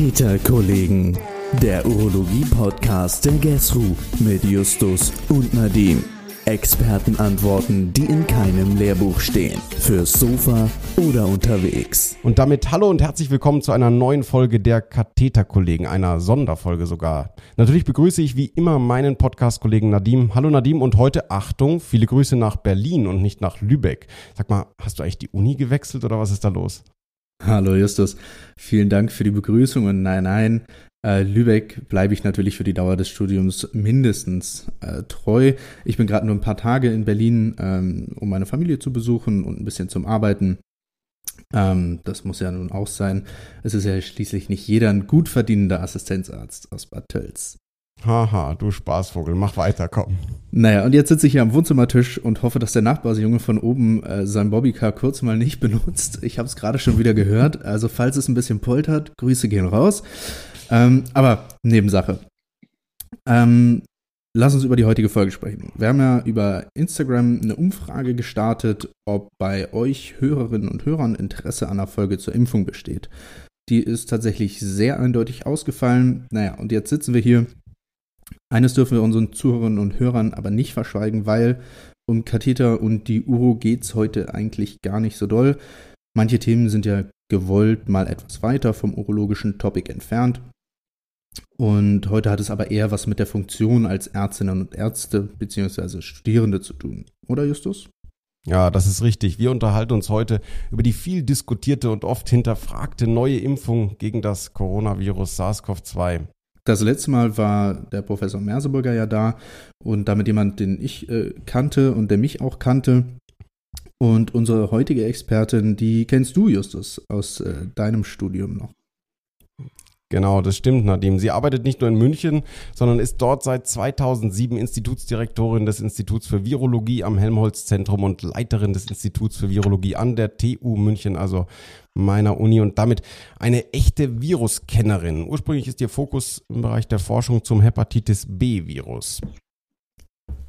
Katheterkollegen, der Urologie-Podcast der GESRU mit Justus und Nadim. Expertenantworten, die in keinem Lehrbuch stehen. Fürs Sofa oder unterwegs. Und damit hallo und herzlich willkommen zu einer neuen Folge der Katheterkollegen, einer Sonderfolge sogar. Natürlich begrüße ich wie immer meinen Podcast-Kollegen Nadim. Hallo Nadim und heute Achtung, viele Grüße nach Berlin und nicht nach Lübeck. Sag mal, hast du eigentlich die Uni gewechselt oder was ist da los? Hallo Justus, vielen Dank für die Begrüßung und nein, nein, äh, Lübeck bleibe ich natürlich für die Dauer des Studiums mindestens äh, treu. Ich bin gerade nur ein paar Tage in Berlin, ähm, um meine Familie zu besuchen und ein bisschen zum Arbeiten. Ähm, das muss ja nun auch sein. Es ist ja schließlich nicht jeder ein gut verdienender Assistenzarzt aus Bad Tölz. Haha, du Spaßvogel, mach weiter, komm. Naja, und jetzt sitze ich hier am Wohnzimmertisch und hoffe, dass der Nachbarsjunge von oben äh, sein Bobbycar kurz mal nicht benutzt. Ich habe es gerade schon wieder gehört. Also falls es ein bisschen poltert, Grüße gehen raus. Ähm, aber Nebensache. Ähm, lass uns über die heutige Folge sprechen. Wir haben ja über Instagram eine Umfrage gestartet, ob bei euch Hörerinnen und Hörern Interesse an der Folge zur Impfung besteht. Die ist tatsächlich sehr eindeutig ausgefallen. Naja, und jetzt sitzen wir hier. Eines dürfen wir unseren Zuhörerinnen und Hörern aber nicht verschweigen, weil um Katheter und die Uro geht es heute eigentlich gar nicht so doll. Manche Themen sind ja gewollt mal etwas weiter vom urologischen Topic entfernt. Und heute hat es aber eher was mit der Funktion als Ärztinnen und Ärzte bzw. Studierende zu tun. Oder Justus? Ja, das ist richtig. Wir unterhalten uns heute über die viel diskutierte und oft hinterfragte neue Impfung gegen das Coronavirus SARS-CoV-2. Das letzte Mal war der Professor Merseburger ja da und damit jemand, den ich äh, kannte und der mich auch kannte. Und unsere heutige Expertin, die kennst du, Justus, aus äh, deinem Studium noch. Genau, das stimmt, Nadim. Sie arbeitet nicht nur in München, sondern ist dort seit 2007 Institutsdirektorin des Instituts für Virologie am Helmholtz-Zentrum und Leiterin des Instituts für Virologie an der TU München, also meiner Uni und damit eine echte Viruskennerin. Ursprünglich ist ihr Fokus im Bereich der Forschung zum Hepatitis B-Virus.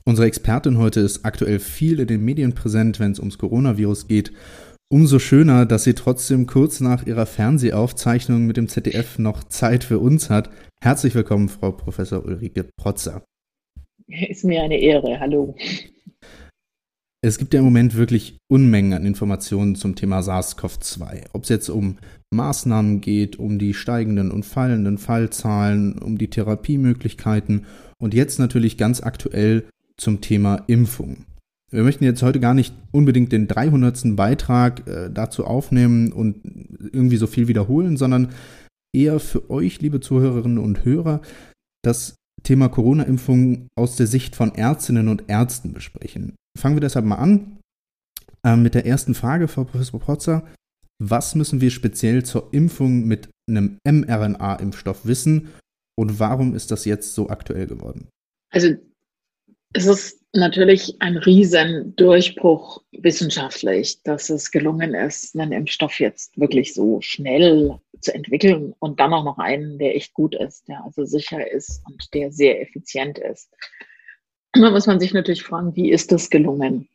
Unsere Expertin heute ist aktuell viel in den Medien präsent, wenn es ums Coronavirus geht Umso schöner, dass sie trotzdem kurz nach ihrer Fernsehaufzeichnung mit dem ZDF noch Zeit für uns hat. Herzlich willkommen, Frau Professor Ulrike Protzer. Ist mir eine Ehre. Hallo. Es gibt ja im Moment wirklich Unmengen an Informationen zum Thema SARS-CoV-2. Ob es jetzt um Maßnahmen geht, um die steigenden und fallenden Fallzahlen, um die Therapiemöglichkeiten und jetzt natürlich ganz aktuell zum Thema Impfung. Wir möchten jetzt heute gar nicht unbedingt den 300. Beitrag äh, dazu aufnehmen und irgendwie so viel wiederholen, sondern eher für euch, liebe Zuhörerinnen und Hörer, das Thema Corona-Impfung aus der Sicht von Ärztinnen und Ärzten besprechen. Fangen wir deshalb mal an äh, mit der ersten Frage, Frau Professor Protzer. Was müssen wir speziell zur Impfung mit einem mRNA-Impfstoff wissen und warum ist das jetzt so aktuell geworden? Also es ist natürlich ein Riesendurchbruch wissenschaftlich, dass es gelungen ist, einen Impfstoff jetzt wirklich so schnell zu entwickeln und dann auch noch einen, der echt gut ist, der also sicher ist und der sehr effizient ist. Da muss man sich natürlich fragen, wie ist das gelungen?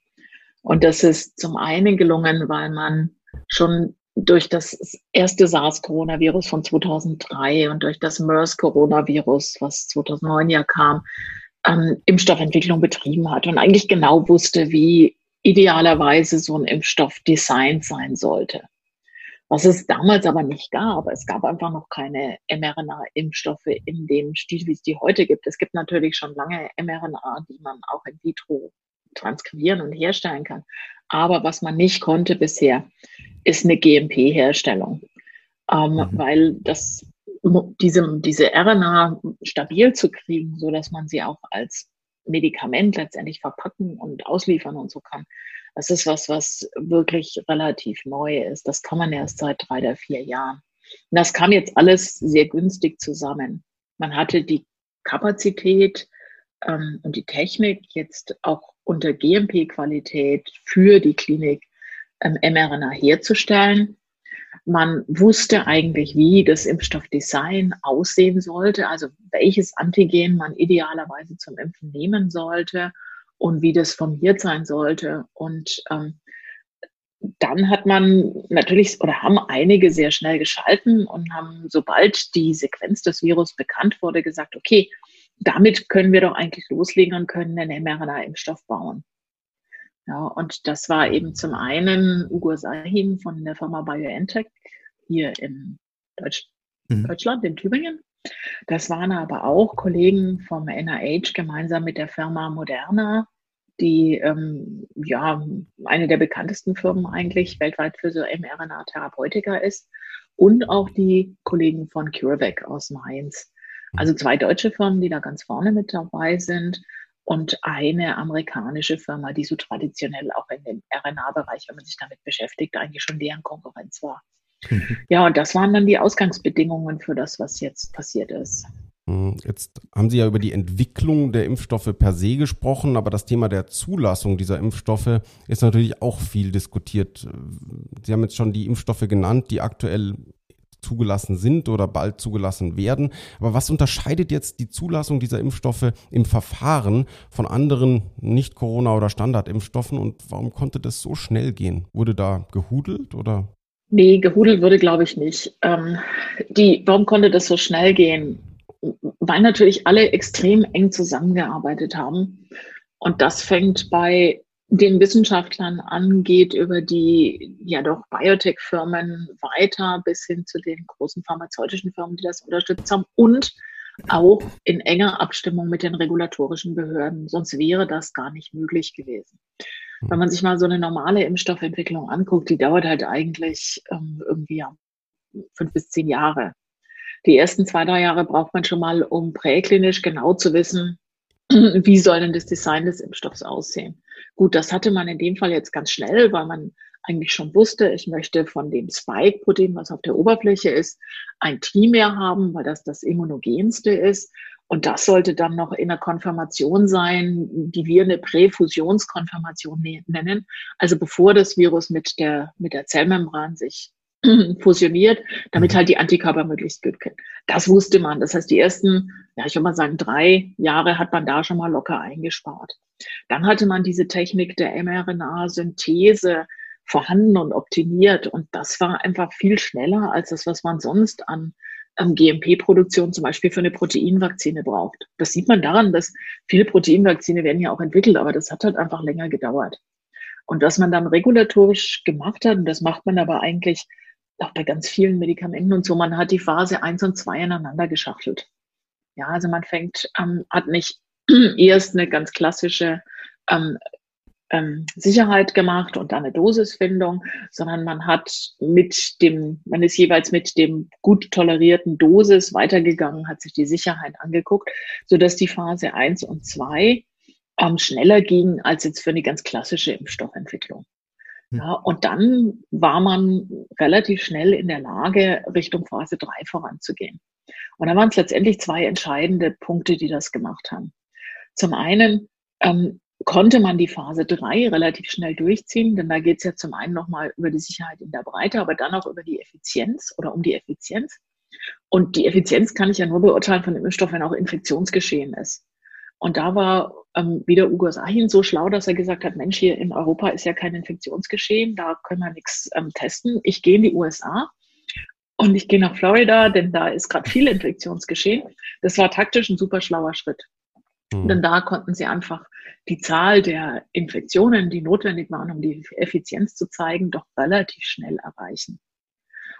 Und das ist zum einen gelungen, weil man schon durch das erste SARS-Coronavirus von 2003 und durch das MERS-Coronavirus, was 2009 ja kam, ähm, Impfstoffentwicklung betrieben hat und eigentlich genau wusste, wie idealerweise so ein Impfstoff designt sein sollte. Was es damals aber nicht gab. Es gab einfach noch keine mRNA-Impfstoffe in dem Stil, wie es die heute gibt. Es gibt natürlich schon lange mRNA, die man auch in vitro transkribieren und herstellen kann. Aber was man nicht konnte bisher, ist eine GMP-Herstellung. Ähm, mhm. Weil das diese, diese RNA stabil zu kriegen, so dass man sie auch als Medikament letztendlich verpacken und ausliefern und so kann. Das ist was, was wirklich relativ neu ist. Das kann man erst seit drei oder vier Jahren. Und das kam jetzt alles sehr günstig zusammen. Man hatte die Kapazität ähm, und die Technik jetzt auch unter GMP-Qualität für die Klinik ähm, mRNA herzustellen. Man wusste eigentlich, wie das Impfstoffdesign aussehen sollte, also welches Antigen man idealerweise zum Impfen nehmen sollte und wie das formiert sein sollte. Und ähm, dann hat man natürlich oder haben einige sehr schnell geschalten und haben, sobald die Sequenz des Virus bekannt wurde, gesagt, okay, damit können wir doch eigentlich loslegen und können einen mRNA-Impfstoff bauen. Ja, und das war eben zum einen Ugo Sahin von der Firma BioNTech hier in Deutsch, mhm. Deutschland, in Tübingen. Das waren aber auch Kollegen vom NIH gemeinsam mit der Firma Moderna, die ähm, ja eine der bekanntesten Firmen eigentlich weltweit für so mRNA-Therapeutika ist. Und auch die Kollegen von CureVac aus Mainz. Also zwei deutsche Firmen, die da ganz vorne mit dabei sind und eine amerikanische Firma, die so traditionell auch in dem RNA-Bereich, wenn man sich damit beschäftigt, eigentlich schon deren Konkurrenz war. Mhm. Ja, und das waren dann die Ausgangsbedingungen für das, was jetzt passiert ist. Mhm. Jetzt haben Sie ja über die Entwicklung der Impfstoffe per se gesprochen, aber das Thema der Zulassung dieser Impfstoffe ist natürlich auch viel diskutiert. Sie haben jetzt schon die Impfstoffe genannt, die aktuell zugelassen sind oder bald zugelassen werden. Aber was unterscheidet jetzt die Zulassung dieser Impfstoffe im Verfahren von anderen Nicht-Corona- oder Standardimpfstoffen und warum konnte das so schnell gehen? Wurde da gehudelt oder? Nee, gehudelt würde, glaube ich, nicht. Ähm, die, warum konnte das so schnell gehen? Weil natürlich alle extrem eng zusammengearbeitet haben. Und das fängt bei den Wissenschaftlern angeht, über die ja doch Biotech-Firmen weiter bis hin zu den großen pharmazeutischen Firmen, die das unterstützt haben und auch in enger Abstimmung mit den regulatorischen Behörden. Sonst wäre das gar nicht möglich gewesen. Wenn man sich mal so eine normale Impfstoffentwicklung anguckt, die dauert halt eigentlich ähm, irgendwie ja, fünf bis zehn Jahre. Die ersten zwei, drei Jahre braucht man schon mal, um präklinisch genau zu wissen, wie soll denn das Design des Impfstoffs aussehen. Gut, das hatte man in dem Fall jetzt ganz schnell, weil man eigentlich schon wusste, ich möchte von dem Spike-Protein, was auf der Oberfläche ist, ein Trimer haben, weil das das immunogenste ist. Und das sollte dann noch in einer Konfirmation sein, die wir eine Präfusionskonfirmation ne-, nennen. Also bevor das Virus mit der, mit der Zellmembran sich fusioniert, damit mhm. halt die Antikörper möglichst gut können. Das wusste man. Das heißt, die ersten, ja, ich würde mal sagen, drei Jahre hat man da schon mal locker eingespart. Dann hatte man diese Technik der mRNA-Synthese vorhanden und optimiert. Und das war einfach viel schneller als das, was man sonst an ähm, GMP-Produktion zum Beispiel für eine Proteinvakzine braucht. Das sieht man daran, dass viele Proteinvakzine werden ja auch entwickelt, aber das hat halt einfach länger gedauert. Und was man dann regulatorisch gemacht hat, und das macht man aber eigentlich auch bei ganz vielen Medikamenten und so, man hat die Phase eins und zwei ineinander geschachtelt. Ja, also man fängt, ähm, hat nicht erst eine ganz klassische ähm, ähm, Sicherheit gemacht und dann eine Dosisfindung, sondern man hat mit dem, man ist jeweils mit dem gut tolerierten Dosis weitergegangen, hat sich die Sicherheit angeguckt, so dass die Phase eins und zwei ähm, schneller ging als jetzt für eine ganz klassische Impfstoffentwicklung. Ja, und dann war man relativ schnell in der Lage, Richtung Phase 3 voranzugehen. Und da waren es letztendlich zwei entscheidende Punkte, die das gemacht haben. Zum einen ähm, konnte man die Phase 3 relativ schnell durchziehen, denn da geht es ja zum einen nochmal über die Sicherheit in der Breite, aber dann auch über die Effizienz oder um die Effizienz. Und die Effizienz kann ich ja nur beurteilen von dem Impfstoff, wenn auch Infektionsgeschehen ist. Und da war ähm, wieder Ugo Sahin so schlau, dass er gesagt hat, Mensch, hier in Europa ist ja kein Infektionsgeschehen, da können wir nichts ähm, testen. Ich gehe in die USA und ich gehe nach Florida, denn da ist gerade viel Infektionsgeschehen. Das war taktisch ein super schlauer Schritt. Mhm. Denn da konnten sie einfach die Zahl der Infektionen, die notwendig waren, um die Effizienz zu zeigen, doch relativ schnell erreichen.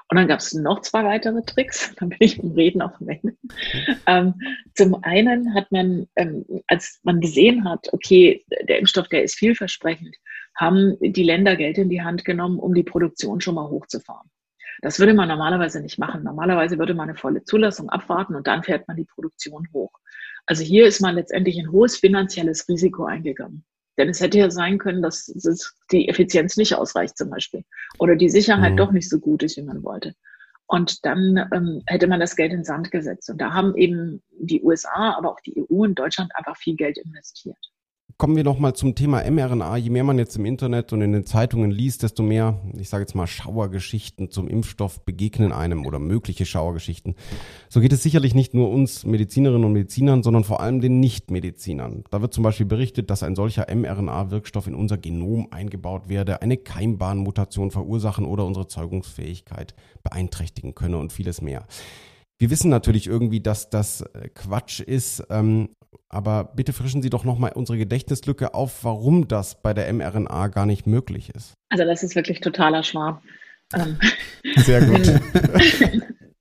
Und dann gab es noch zwei weitere Tricks, dann bin ich beim Reden auf dem Ende. Ähm, zum einen hat man, ähm, als man gesehen hat, okay, der Impfstoff, der ist vielversprechend, haben die Länder Geld in die Hand genommen, um die Produktion schon mal hochzufahren. Das würde man normalerweise nicht machen. Normalerweise würde man eine volle Zulassung abwarten und dann fährt man die Produktion hoch. Also hier ist man letztendlich ein hohes finanzielles Risiko eingegangen. Denn es hätte ja sein können, dass die Effizienz nicht ausreicht zum Beispiel oder die Sicherheit mhm. doch nicht so gut ist, wie man wollte. Und dann ähm, hätte man das Geld in Sand gesetzt. Und da haben eben die USA, aber auch die EU und Deutschland einfach viel Geld investiert. Kommen wir noch mal zum Thema mRNA. Je mehr man jetzt im Internet und in den Zeitungen liest, desto mehr, ich sage jetzt mal, Schauergeschichten zum Impfstoff begegnen einem oder mögliche Schauergeschichten. So geht es sicherlich nicht nur uns Medizinerinnen und Medizinern, sondern vor allem den Nichtmedizinern. Da wird zum Beispiel berichtet, dass ein solcher mRNA-Wirkstoff in unser Genom eingebaut werde, eine Keimbahnmutation verursachen oder unsere Zeugungsfähigkeit beeinträchtigen könne und vieles mehr. Wir wissen natürlich irgendwie, dass das äh, Quatsch ist, ähm, aber bitte frischen Sie doch nochmal unsere Gedächtnislücke auf, warum das bei der mRNA gar nicht möglich ist. Also das ist wirklich totaler Schwarm. Ähm. Sehr gut.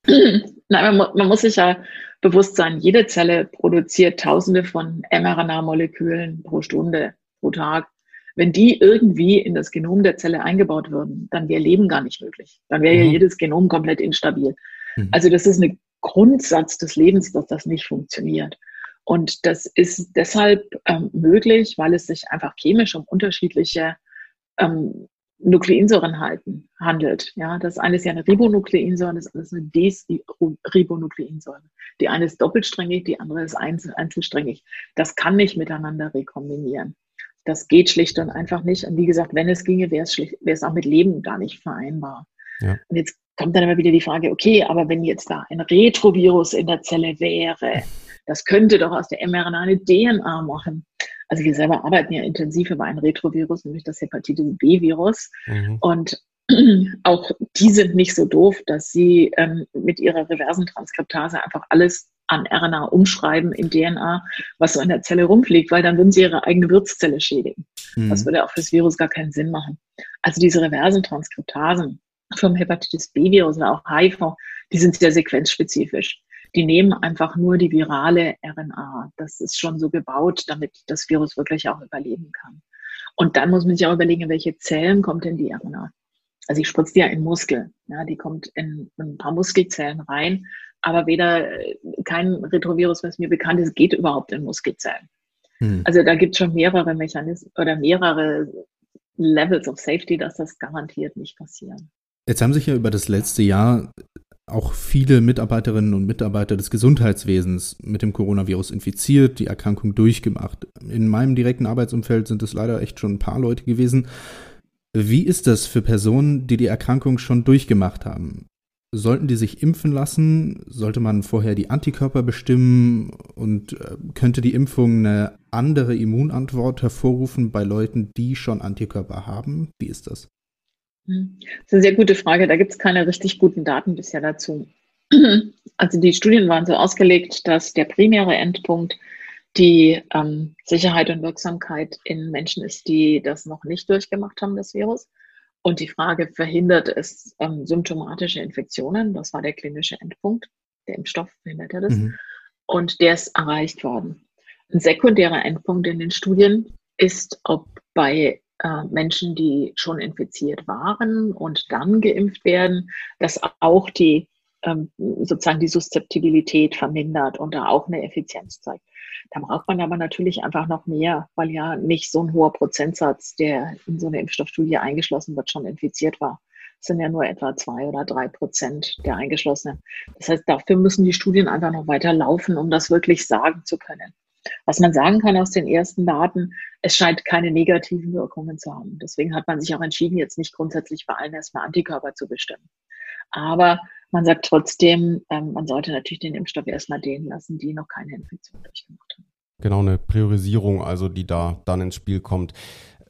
Nein, man, man, muss sich ja bewusst sein, jede Zelle produziert tausende von mRNA-Molekülen pro Stunde, pro Tag. Wenn die irgendwie in das Genom der Zelle eingebaut würden, dann wäre Leben gar nicht möglich. Dann wäre mhm. ja jedes Genom komplett instabil. Mhm. Also das ist ein Grundsatz des Lebens, dass das nicht funktioniert. Und das ist deshalb ähm, möglich, weil es sich einfach chemisch um unterschiedliche ähm, Nukleinsäuren halten, handelt. Ja, das eine ist ja eine Ribonukleinsäure, das andere ist eine Desribonukleinsäure. Die eine ist doppelsträngig, die andere ist einzel einzelsträngig. Das kann nicht miteinander rekombinieren. Das geht schlicht und einfach nicht. Und wie gesagt, wenn es ginge, wäre es, wäre es auch mit Leben gar nicht vereinbar. Ja. Und jetzt kommt dann immer wieder die Frage, okay, aber wenn jetzt da ein Retrovirus in der Zelle wäre, das könnte doch aus der mRNA eine DNA machen. Also wir selber arbeiten ja intensiv über ein Retrovirus, nämlich das Hepatitis B-Virus. Mhm. Und auch die sind nicht so doof, dass sie ähm, mit ihrer reversen Transkriptase einfach alles an RNA umschreiben in DNA, was so in der Zelle rumfliegt, weil dann würden sie ihre eigene Wirtszelle schädigen. Mhm. Das würde auch fürs Virus gar keinen Sinn machen. Also diese reversen Transkriptasen vom Hepatitis B-Virus oder auch HIV, die sind sehr sequenzspezifisch die nehmen einfach nur die virale RNA. Das ist schon so gebaut, damit das Virus wirklich auch überleben kann. Und dann muss man sich auch überlegen, in welche Zellen kommt denn die RNA? Also ich spritze die ja in Muskel. Ja, die kommt in ein paar Muskelzellen rein, aber weder kein Retrovirus, was mir bekannt ist, geht überhaupt in Muskelzellen. Hm. Also da gibt es schon mehrere Mechanismen oder mehrere Levels of Safety, dass das garantiert nicht passieren. Jetzt haben sich ja über das letzte Jahr auch viele Mitarbeiterinnen und Mitarbeiter des Gesundheitswesens mit dem Coronavirus infiziert, die Erkrankung durchgemacht. In meinem direkten Arbeitsumfeld sind es leider echt schon ein paar Leute gewesen. Wie ist das für Personen, die die Erkrankung schon durchgemacht haben? Sollten die sich impfen lassen? Sollte man vorher die Antikörper bestimmen? Und äh, könnte die Impfung eine andere Immunantwort hervorrufen bei Leuten, die schon Antikörper haben? Wie ist das? Hm. Das ist eine sehr gute Frage. Da gibt es keine richtig guten Daten bisher dazu. Also die Studien waren so ausgelegt, dass der primäre Endpunkt die ähm, Sicherheit und Wirksamkeit in Menschen ist, die das noch nicht durchgemacht haben, das Virus. Und die Frage, verhindert es ähm, symptomatische Infektionen? Das war der klinische Endpunkt. Der Impfstoff verhindert ja das. Mhm. Und der ist erreicht worden. Ein sekundärer Endpunkt in den Studien ist, ob bei äh, Menschen, die schon infiziert waren und dann geimpft werden, dass auch die ähm, sozusagen die Suszeptibilität vermindert und da auch eine Effizienz zeigt. Da braucht man aber natürlich einfach noch mehr, weil ja nicht so ein hoher Prozentsatz, der in so eine Impfstoffstudie eingeschlossen wird, schon infiziert war. Sind ja nur etwa zwei oder drei Prozent der Eingeschlossenen. Das heißt, dafür müssen die Studien einfach noch weiter laufen, um das wirklich sagen zu können. Was man sagen kann aus den ersten Daten, es scheint keine negativen Wirkungen zu haben. Deswegen hat man sich auch entschieden, jetzt nicht grundsätzlich bei allen erstmal Antikörper zu bestimmen. Aber man sagt trotzdem, ähm, man sollte natürlich den Impfstoff erstmal denen lassen, die noch keine Infektion durchgemacht haben. Genau, eine Priorisierung, also die da dann ins Spiel kommt.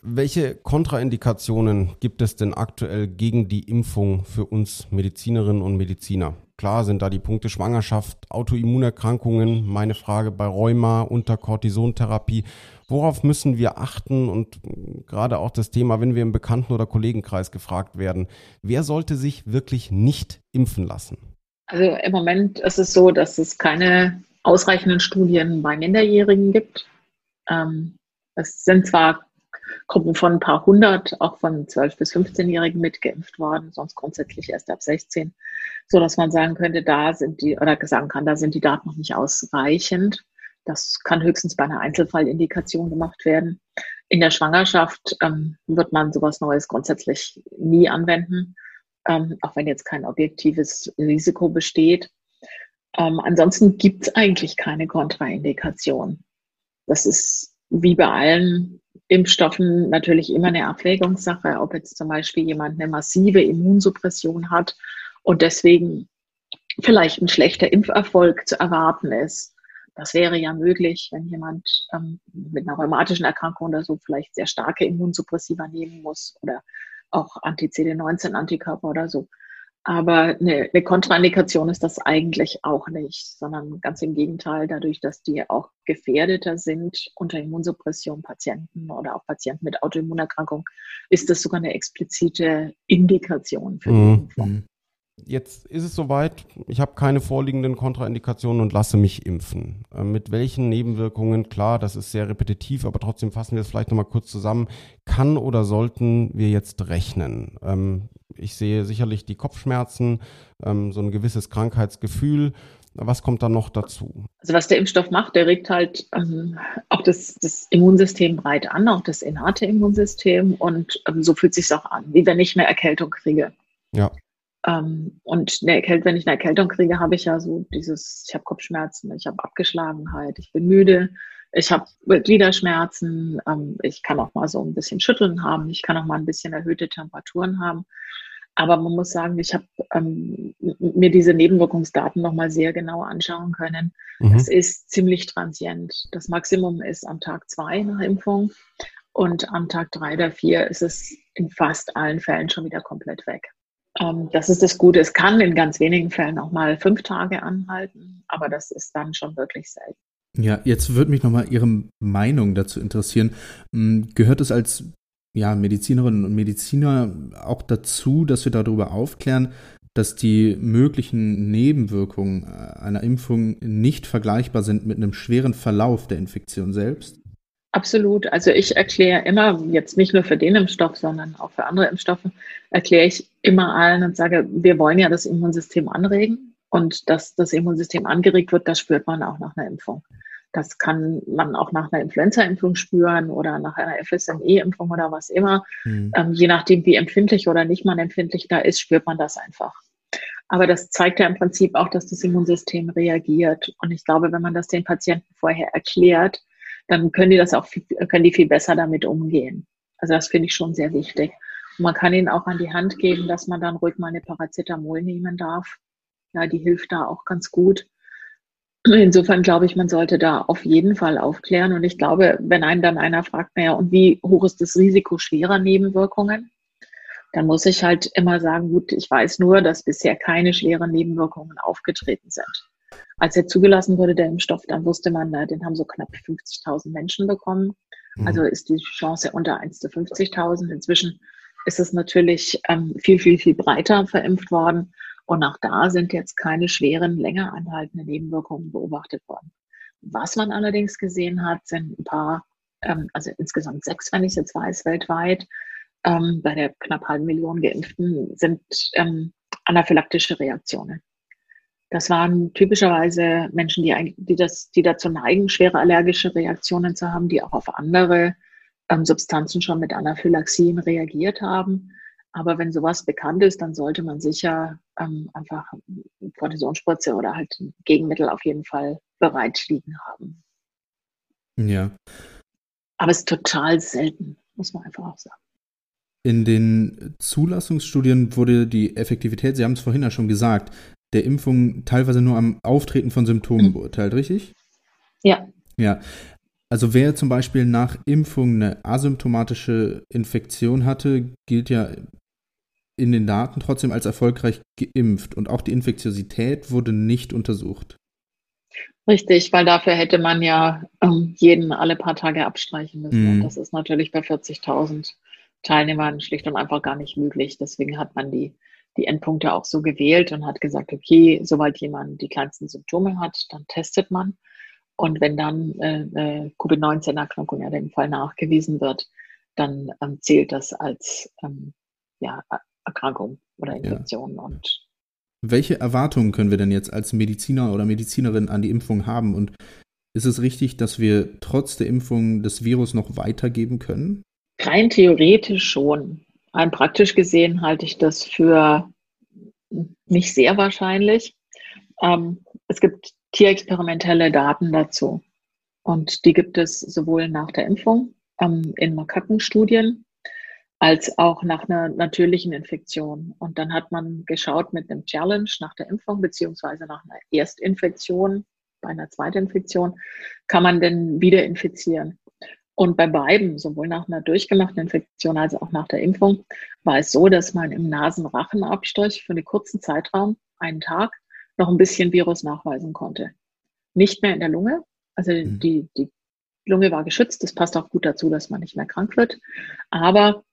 Welche Kontraindikationen gibt es denn aktuell gegen die Impfung für uns Medizinerinnen und Mediziner? Klar sind da die Punkte Schwangerschaft, Autoimmunerkrankungen, meine Frage bei Rheuma, unter Cortisontherapie. Worauf müssen wir achten? Und gerade auch das Thema, wenn wir im Bekannten- oder Kollegenkreis gefragt werden, wer sollte sich wirklich nicht impfen lassen? Also im Moment ist es so, dass es keine ausreichenden Studien bei Minderjährigen gibt. Ähm, es sind zwar Gruppen von ein paar hundert, auch von 12- bis 15-Jährigen mitgeimpft worden, sonst grundsätzlich erst ab 16, so dass man sagen könnte, da sind die, oder sagen kann, da sind die Daten noch nicht ausreichend. Das kann höchstens bei einer Einzelfallindikation gemacht werden. In der Schwangerschaft ähm, wird man sowas Neues grundsätzlich nie anwenden, ähm, auch wenn jetzt kein objektives Risiko besteht. Ähm, ansonsten gibt es eigentlich keine Kontraindikation. Das ist wie bei allen Impfstoffen natürlich immer eine Abwägungssache, ob jetzt zum Beispiel jemand eine massive Immunsuppression hat und deswegen vielleicht ein schlechter Impferfolg zu erwarten ist. Das wäre ja möglich, wenn jemand ähm, mit einer rheumatischen Erkrankung oder so vielleicht sehr starke Immunsuppressiva nehmen muss oder auch Anti-CD19-Antikörper oder so. Aber eine, eine Kontraindikation ist das eigentlich auch nicht, sondern ganz im Gegenteil, dadurch, dass die auch gefährdeter sind unter Immunsuppression Patienten oder auch Patienten mit Autoimmunerkrankung, ist das sogar eine explizite Indikation für die mhm. Impfung. Mhm. Jetzt ist es soweit, ich habe keine vorliegenden Kontraindikationen und lasse mich impfen. Äh, mit welchen Nebenwirkungen, klar, das ist sehr repetitiv, aber trotzdem fassen wir es vielleicht nochmal kurz zusammen. Kann oder sollten wir jetzt rechnen? Ich sehe sicherlich die Kopfschmerzen, ähm, so ein gewisses Krankheitsgefühl. Was kommt dann noch dazu? Also was der Impfstoff macht, der regt halt ähm, auch das, das, Immunsystem breit an, auch das innate Immunsystem und ähm, so fühlt sich auch an, wie wenn ich eine Erkältung kriege. Ja. Ähm, und eine Erkältung, wenn ich eine Erkältung kriege, habe ich ja so dieses, ich habe Kopfschmerzen, ich habe Abgeschlagenheit, ich bin müde, ich habe Gliederschmerzen, ähm, ich kann auch mal so ein bisschen Schütteln haben, ich kann auch mal ein bisschen erhöhte Temperaturen haben. Aber man muss sagen, ich habe ähm, mir diese Nebenwirkungsdaten nochmal sehr genau anschauen können. Mhm. Das ist ziemlich transient. Das Maximum ist am Tag zwei nach Impfung und am Tag drei oder vier ist es in fast allen Fällen schon wieder komplett weg. Ähm, das ist das Gute. Es kann in ganz wenigen Fällen auch mal fünf Tage anhalten, aber das ist dann schon wirklich selten. Ja, jetzt würde mich nochmal Ihre Meinung dazu interessieren. Hm, gehört es als ja, Medizinerinnen und Mediziner auch dazu, dass wir darüber aufklären, dass die möglichen Nebenwirkungen äh, einer Impfung nicht vergleichbar sind mit einem schweren Verlauf der Infektion selbst? Absolut. Also ich erkläre immer, jetzt nicht nur für den Impfstoff, sondern auch für andere Impfstoffe, erkläre ich immer allen und sage, wir wollen ja das Immunsystem anregen und dass das Immunsystem angeregt wird, das spürt man auch nach einer Impfung. Das kann man auch nach einer Influenza-Impfung spüren oder nach einer FSME-Impfung oder was immer. Mhm. Ähm, je nachdem, wie empfindlich oder nicht man empfindlich da ist, spürt man das einfach. Aber das zeigt ja im Prinzip auch, dass das Immunsystem reagiert. Und ich glaube, wenn man das den Patienten vorher erklärt, dann können die das auch, können die viel besser damit umgehen. Also das finde ich schon sehr wichtig. Und man kann ihnen auch an die Hand geben, dass man dann ruhig mal eine Paracetamol nehmen darf. Ja, die hilft da auch ganz gut. Insofern glaube ich, man sollte da auf jeden Fall aufklären. Und ich glaube, wenn einen dann einer fragt, naja, und wie hoch ist das Risiko schwerer Nebenwirkungen? Dann muss ich halt immer sagen, gut, ich weiß nur, dass bisher keine schweren Nebenwirkungen aufgetreten sind. Als er zugelassen wurde, der Impfstoff, dann wusste man, den haben so knapp 50.000 Menschen bekommen. Mhm. Also ist die Chance unter 1 zu 50.000. Inzwischen ist es natürlich ähm, viel, viel, viel breiter verimpft worden. Und auch da sind jetzt keine schweren, länger anhaltenden Nebenwirkungen beobachtet worden. Was man allerdings gesehen hat, sind ein paar, ähm, also insgesamt sechs, wenn ich es jetzt weiß, weltweit, ähm, bei der knapp halben Million Geimpften, sind ähm, anaphylaktische Reaktionen. Das waren typischerweise Menschen, die, die, das, die dazu neigen, schwere allergische Reaktionen zu haben, die auch auf andere ähm, Substanzen schon mit Anaphylaxien reagiert haben. Aber wenn sowas bekannt ist, dann sollte man sicher ähm, einfach Kortisonspritze oder halt ein Gegenmittel auf jeden Fall bereit liegen haben. Ja. Aber es ist total selten, muss man einfach auch sagen. In den Zulassungsstudien wurde die Effektivität, Sie haben es vorhin ja schon gesagt, der Impfung teilweise nur am Auftreten von Symptomen mhm. beurteilt, richtig? Ja. Ja. Also wer zum Beispiel nach Impfung eine asymptomatische Infektion hatte, gilt ja in den Daten trotzdem als erfolgreich geimpft und auch die Infektiosität wurde nicht untersucht. Richtig, weil dafür hätte man ja ähm, jeden alle paar Tage abstreichen müssen. Mhm. das ist natürlich bei 40.000 Teilnehmern schlicht und einfach gar nicht möglich. Deswegen hat man die die Endpunkte auch so gewählt und hat gesagt, okay, sobald jemand die kleinsten Symptome hat, dann testet man. Und wenn dann äh, äh, Covid-19-Erkrankung ja dem Fall nachgewiesen wird, dann ähm, zählt das als ähm, ja, Erkrankung oder Infektion. Ja. Und Welche Erwartungen können wir denn jetzt als Mediziner oder Medizinerin an die Impfung haben? Und ist es richtig, dass wir trotz der Impfung das Virus noch weitergeben können? Rein theoretisch schon. Rein praktisch gesehen halte ich das für nicht sehr wahrscheinlich. Ähm, es gibt tierexperimentelle Daten dazu. Und die gibt es sowohl nach der Impfung ähm, in Makakenstudien als auch nach einer natürlichen Infektion. Und dann hat man geschaut mit einem Challenge nach der Impfung beziehungsweise nach einer Erstinfektion, bei einer Zweitinfektion, kann man denn wieder infizieren. Und bei beiden, sowohl nach einer durchgemachten Infektion als auch nach der Impfung, war es so, dass man im Nasenrachenabstrich für einen kurzen Zeitraum, einen Tag, noch ein bisschen Virus nachweisen konnte. Nicht mehr in der Lunge, also mhm. die, die Lunge war geschützt, das passt auch gut dazu, dass man nicht mehr krank wird. Aber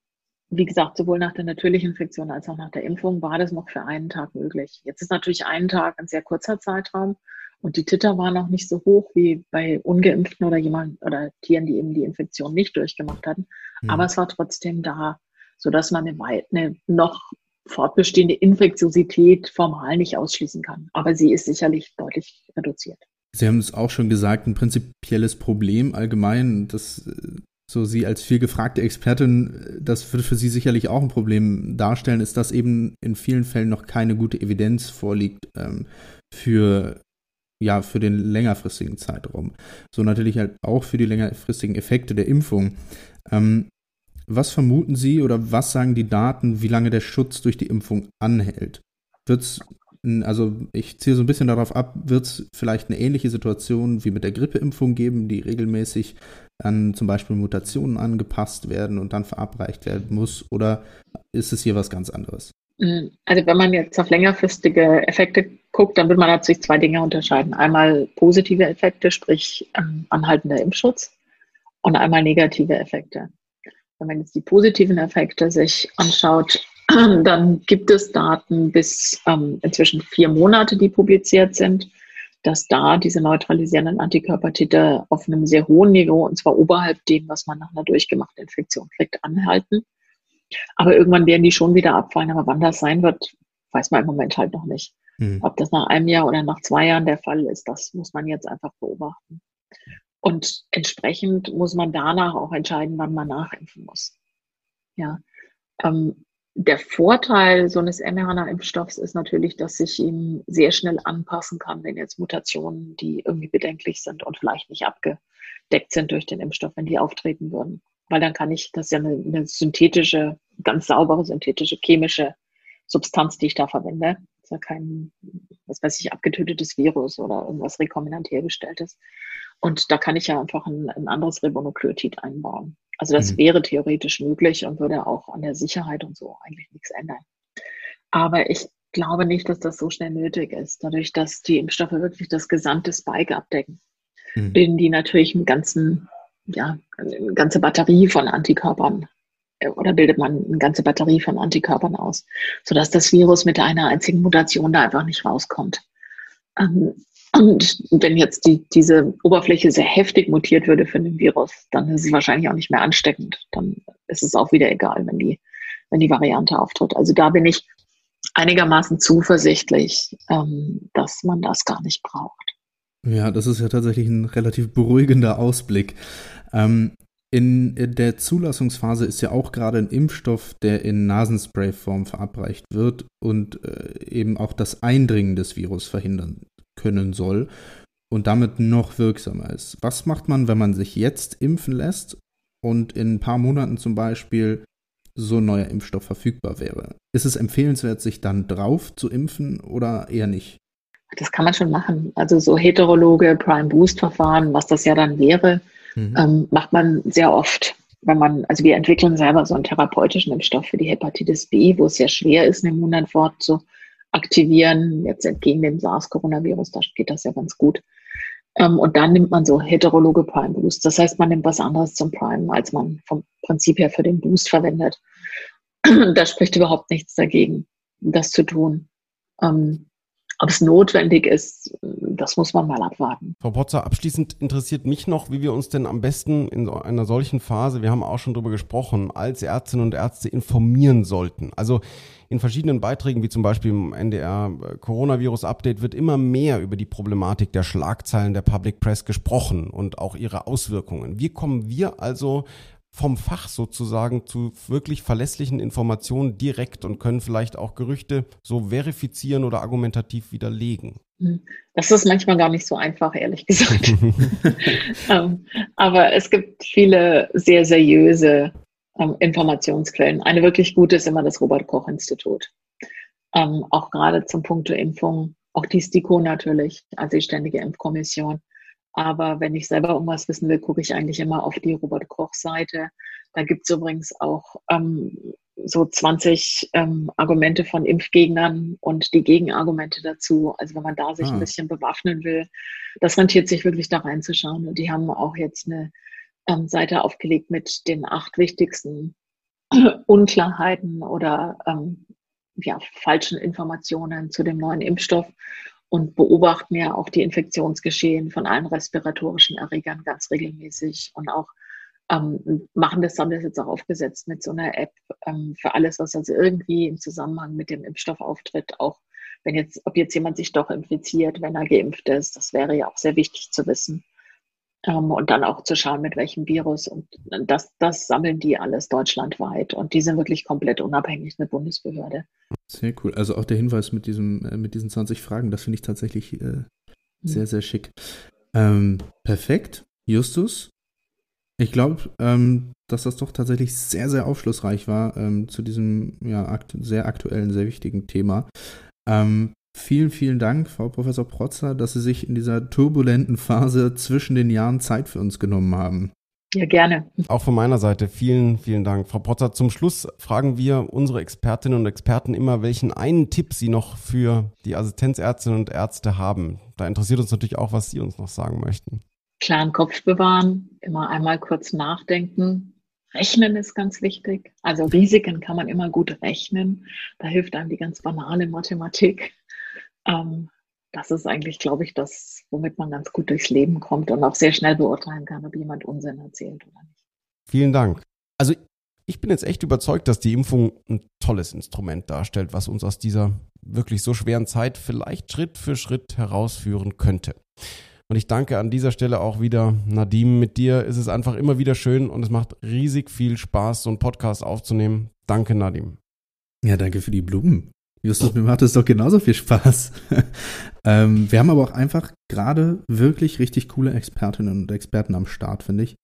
wie gesagt, sowohl nach der natürlichen Infektion als auch nach der Impfung war das noch für einen Tag möglich. Jetzt ist natürlich ein Tag ein sehr kurzer Zeitraum und die Titer waren auch nicht so hoch wie bei Ungeimpften oder jemand oder Tieren, die eben die Infektion nicht durchgemacht hatten. Mhm. Aber es war trotzdem da, sodass man eine, eine noch fortbestehende Infektiosität formal nicht ausschließen kann. Aber sie ist sicherlich deutlich reduziert. Sie haben es auch schon gesagt, ein prinzipielles Problem allgemein, das so Sie als viel gefragte Expertin, das wird für Sie sicherlich auch ein Problem darstellen, ist, dass eben in vielen Fällen noch keine gute Evidenz vorliegt ähm, für ja, für den längerfristigen Zeitraum. So natürlich halt auch für die längerfristigen Effekte der Impfung. Ähm, was vermuten Sie oder was sagen die Daten, wie lange der Schutz durch die Impfung anhält? Wird es also ich ziehe so ein bisschen darauf ab, wird es vielleicht eine ähnliche Situation wie mit der Grippeimpfung geben, die regelmäßig an zum Beispiel Mutationen angepasst werden und dann verabreicht werden muss? Oder ist es hier was ganz anderes? Mm, also wenn man jetzt auf längerfristige Effekte guckt, dann wird man natürlich zwei Dinge unterscheiden. Einmal positive Effekte, sprich ähm, anhaltender Impfschutz, und einmal negative Effekte. Wenn man jetzt die positiven Effekte sich anschaut, dann gibt es Daten bis ähm, inzwischen vier Monate, die publiziert sind dass da diese neutralisierenden Antikörpertitel auf einem sehr hohen Niveau, und zwar oberhalb dem, was man nach einer durchgemachten Infektion kriegt, anhalten. Aber irgendwann werden die schon wieder abfallen. Aber wann das sein wird, weiß man im Moment halt noch nicht. Mhm. Ob das nach einem Jahr oder nach zwei Jahren der Fall ist, das muss man jetzt einfach beobachten. Und entsprechend muss man danach auch entscheiden, wann man nachimpfen muss. Ja. Ähm, der Vorteil so eines mRNA-Impfstoffs ist natürlich, dass sich ihm sehr schnell anpassen kann, wenn jetzt Mutationen, die irgendwie bedenklich sind und vielleicht nicht abgedeckt sind durch den Impfstoff, wenn die auftreten würden. Weil dann kann ich, das ist ja eine, eine synthetische, ganz saubere synthetische chemische Substanz, die ich da verwende. Das ist ja kein, was weiß ich, abgetötetes Virus oder irgendwas rekombinant hergestelltes. Und da kann ich ja einfach ein, ein anderes Ribonukleotid einbauen. Also das mhm. wäre theoretisch möglich und würde auch an der Sicherheit und so eigentlich nichts ändern. Aber ich glaube nicht, dass das so schnell nötig ist. Dadurch, dass die Impfstoffe wirklich das gesamte Spike abdecken, mhm. bilden die natürlich einen ganzen, ja, eine ganze Batterie von Antikörpern äh, oder bildet man eine ganze Batterie von Antikörpern aus, sodass das Virus mit einer einzigen Mutation da einfach nicht rauskommt. Ähm, und wenn jetzt die, diese Oberfläche sehr heftig mutiert würde für den Virus, dann ist es wahrscheinlich auch nicht mehr ansteckend. Dann ist es auch wieder egal, wenn die, wenn die Variante auftritt. Also da bin ich einigermaßen zuversichtlich, ähm, dass man das gar nicht braucht. Ja, das ist ja tatsächlich ein relativ beruhigender Ausblick. Ähm, in der Zulassungsphase ist ja auch gerade ein Impfstoff, der in Nasenspray-Form verabreicht wird und äh, eben auch das Eindringen des Virus verhindern können soll und damit noch wirksamer ist. Was macht man, wenn man sich jetzt impfen lässt und in ein paar Monaten zum Beispiel so ein neuer Impfstoff verfügbar wäre? Ist es empfehlenswert, sich dann drauf zu impfen oder eher nicht? Das kann man schon machen. Also so heterologe Prime-Boost-Verfahren, was das ja dann wäre, mhm. ähm, macht man sehr oft. Wenn man, also wir entwickeln selber so einen therapeutischen Impfstoff für die Hepatitis B, wo es sehr schwer ist, eine Immunantwort zu aktivieren. Jetzt entgegen dem SARS-Coronavirus, da geht das ja ganz gut. Ähm, und dann nimmt man so heterologe Prime Boost. Das heißt, man nimmt was anderes zum Prime, als man vom Prinzip her für den Boost verwendet. da spricht überhaupt nichts dagegen, das zu tun. Ähm, ob es notwendig ist, das muss man mal abwarten. Frau Potzer, abschließend interessiert mich noch, wie wir uns denn am besten in einer solchen Phase, wir haben auch schon darüber gesprochen, als Ärztinnen und Ärzte informieren sollten. Also in verschiedenen Beiträgen, wie zum Beispiel im NDR Coronavirus Update, wird immer mehr über die Problematik der Schlagzeilen der Public Press gesprochen und auch ihre Auswirkungen. Wie kommen wir also vom Fach sozusagen zu wirklich verlässlichen Informationen direkt und können vielleicht auch Gerüchte so verifizieren oder argumentativ widerlegen. Hm. Das ist manchmal gar nicht so einfach, ehrlich gesagt. ähm, aber es gibt viele sehr seriöse ähm, Informationsquellen. Eine wirklich gute ist immer das Robert-Koch-Institut. Ähm, auch gerade zum Punkt der Impfung. Auch die STIKO natürlich, also die Ständige Impfkommission. Aber wenn ich selber irgendwas wissen will, gucke ich eigentlich immer auf die Robert-Koch-Seite. Da gibt es übrigens auch ähm, so 20 ähm, Argumente von Impfgegnern und die Gegenargumente dazu. Also wenn man da sich ah. ein bisschen bewaffnen will, das rentiert sich wirklich da reinzuschauen. Und die haben auch jetzt eine ähm, Seite aufgelegt mit den acht wichtigsten Unklarheiten oder ähm, ja, falschen Informationen zu dem neuen Impfstoff und beobachten ja auch die Infektionsgeschehen von allen respiratorischen Erregern ganz regelmäßig und auch ähm, machen das, haben das jetzt auch aufgesetzt mit so einer App ähm, für alles, was also irgendwie im Zusammenhang mit dem Impfstoff auftritt, auch wenn jetzt, ob jetzt jemand sich doch infiziert, wenn er geimpft ist, das wäre ja auch sehr wichtig zu wissen. Ähm, und dann auch zu schauen, mit welchem Virus. Und das, das sammeln die alles deutschlandweit. Und die sind wirklich komplett unabhängig, eine Bundesbehörde. Sehr cool. Also auch der Hinweis mit, diesem, äh, mit diesen 20 Fragen, das finde ich tatsächlich äh, hm. sehr, sehr schick. Ähm, perfekt. Justus, ich glaube, ähm, dass das doch tatsächlich sehr, sehr aufschlussreich war ähm, zu diesem ja, akt sehr aktuellen, sehr wichtigen Thema. Ähm, vielen, vielen Dank, Frau Professor Protzer, dass Sie sich in dieser turbulenten Phase zwischen den Jahren Zeit für uns genommen haben. Ja, gerne. Auch von meiner Seite vielen, vielen Dank. Frau Protzer, zum Schluss fragen wir unsere Expertinnen und Experten immer, welchen einen Tipp Sie noch für die Assistenzärztinnen und Ärzte haben. Da interessiert uns natürlich auch, was Sie uns noch sagen möchten klaren Kopf bewahren, immer einmal kurz nachdenken. Rechnen ist ganz wichtig. Also Risiken kann man immer gut rechnen. Da hilft einem die ganz banale Mathematik. Ähm, das ist eigentlich, glaube ich, das, womit man ganz gut durchs Leben kommt und auch sehr schnell beurteilen kann, ob jemand Unsinn erzählt oder nicht. Vielen Dank. Also ich bin jetzt echt überzeugt, dass die Impfung ein tolles Instrument darstellt, was uns aus dieser wirklich so schweren Zeit vielleicht Schritt für Schritt herausführen könnte. Und ich danke an dieser Stelle auch wieder, Nadim, mit dir ist es einfach immer wieder schön und es macht riesig viel Spaß, so einen Podcast aufzunehmen. Danke, Nadim. Ja, danke für die Blumen. Justus, mir macht es doch genauso viel Spaß. ähm, wir haben aber auch einfach gerade wirklich richtig coole Expertinnen und Experten am Start, finde ich.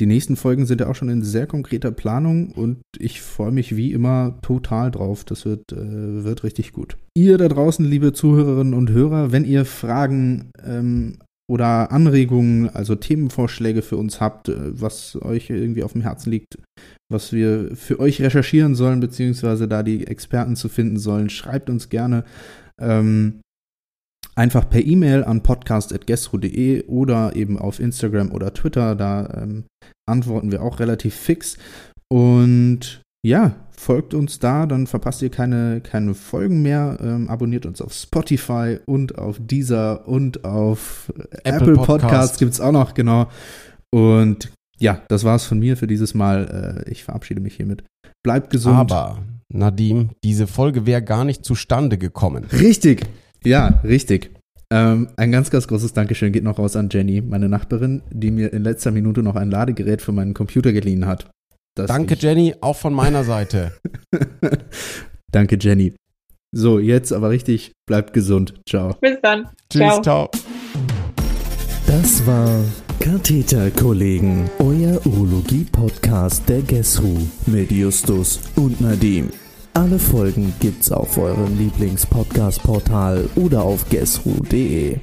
Die nächsten Folgen sind ja auch schon in sehr konkreter Planung und ich freue mich wie immer total drauf. Das wird, äh, wird richtig gut. Ihr da draußen, liebe Zuhörerinnen und Hörer, wenn ihr Fragen ähm, oder Anregungen, also Themenvorschläge für uns habt, äh, was euch irgendwie auf dem Herzen liegt, was wir für euch recherchieren sollen, beziehungsweise da die Experten zu finden sollen, schreibt uns gerne ähm, einfach per E-Mail an podcast.gestro.de oder eben auf Instagram oder Twitter. Da ähm, antworten wir auch relativ fix. Und ja, folgt uns da, dann verpasst ihr keine, keine Folgen mehr. Ähm, abonniert uns auf Spotify und auf Deezer und auf Apple, Apple Podcasts Podcast. gibt es auch noch, genau. Und ja, das war's von mir für dieses Mal. Äh, ich verabschiede mich hiermit. Bleibt gesund. Aber, Nadim, diese Folge wäre gar nicht zustande gekommen. Richtig. Ja, richtig. Ähm, ein ganz, ganz großes Dankeschön geht noch raus an Jenny, meine Nachbarin, die mir in letzter Minute noch ein Ladegerät für meinen Computer geliehen hat. Danke, Jenny, auch von meiner Seite. Danke, Jenny. So, jetzt aber richtig, bleibt gesund. Ciao. Bis dann. Tschüss, ciao. ciao. Das war Katheterkollegen, euer Urologie-Podcast der GESRU mit Justus und Nadim. Alle Folgen gibt's auf eurem Lieblings-Podcast-Portal oder auf gesru.de.